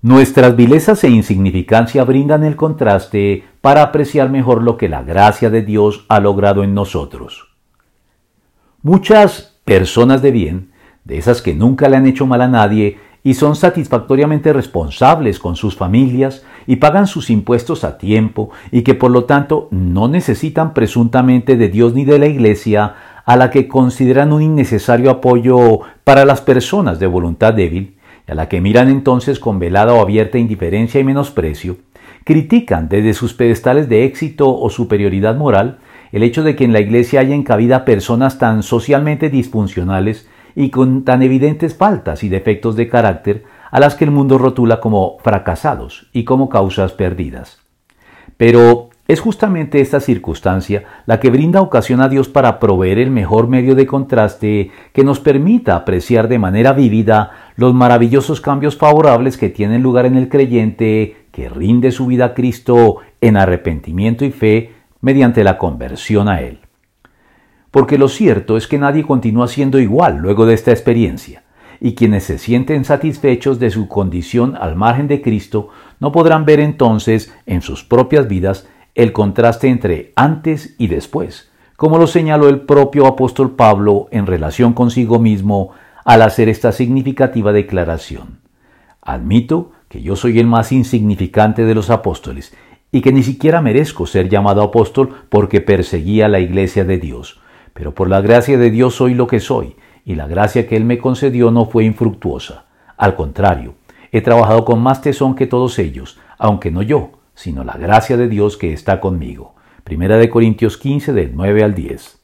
Nuestras vilezas e insignificancia brindan el contraste para apreciar mejor lo que la gracia de Dios ha logrado en nosotros. Muchas personas de bien, de esas que nunca le han hecho mal a nadie y son satisfactoriamente responsables con sus familias y pagan sus impuestos a tiempo y que por lo tanto no necesitan presuntamente de Dios ni de la Iglesia, a la que consideran un innecesario apoyo para las personas de voluntad débil, a la que miran entonces con velada o abierta indiferencia y menosprecio, critican desde sus pedestales de éxito o superioridad moral el hecho de que en la Iglesia hayan cabida personas tan socialmente disfuncionales y con tan evidentes faltas y defectos de carácter a las que el mundo rotula como fracasados y como causas perdidas. Pero es justamente esta circunstancia la que brinda ocasión a Dios para proveer el mejor medio de contraste que nos permita apreciar de manera vívida los maravillosos cambios favorables que tienen lugar en el creyente que rinde su vida a Cristo en arrepentimiento y fe mediante la conversión a Él. Porque lo cierto es que nadie continúa siendo igual luego de esta experiencia, y quienes se sienten satisfechos de su condición al margen de Cristo no podrán ver entonces en sus propias vidas el contraste entre antes y después, como lo señaló el propio apóstol Pablo en relación consigo mismo al hacer esta significativa declaración. Admito que yo soy el más insignificante de los apóstoles y que ni siquiera merezco ser llamado apóstol porque perseguía la iglesia de Dios, pero por la gracia de Dios soy lo que soy, y la gracia que Él me concedió no fue infructuosa. Al contrario, he trabajado con más tesón que todos ellos, aunque no yo, sino la gracia de Dios que está conmigo. Primera de Corintios 15 del 9 al 10.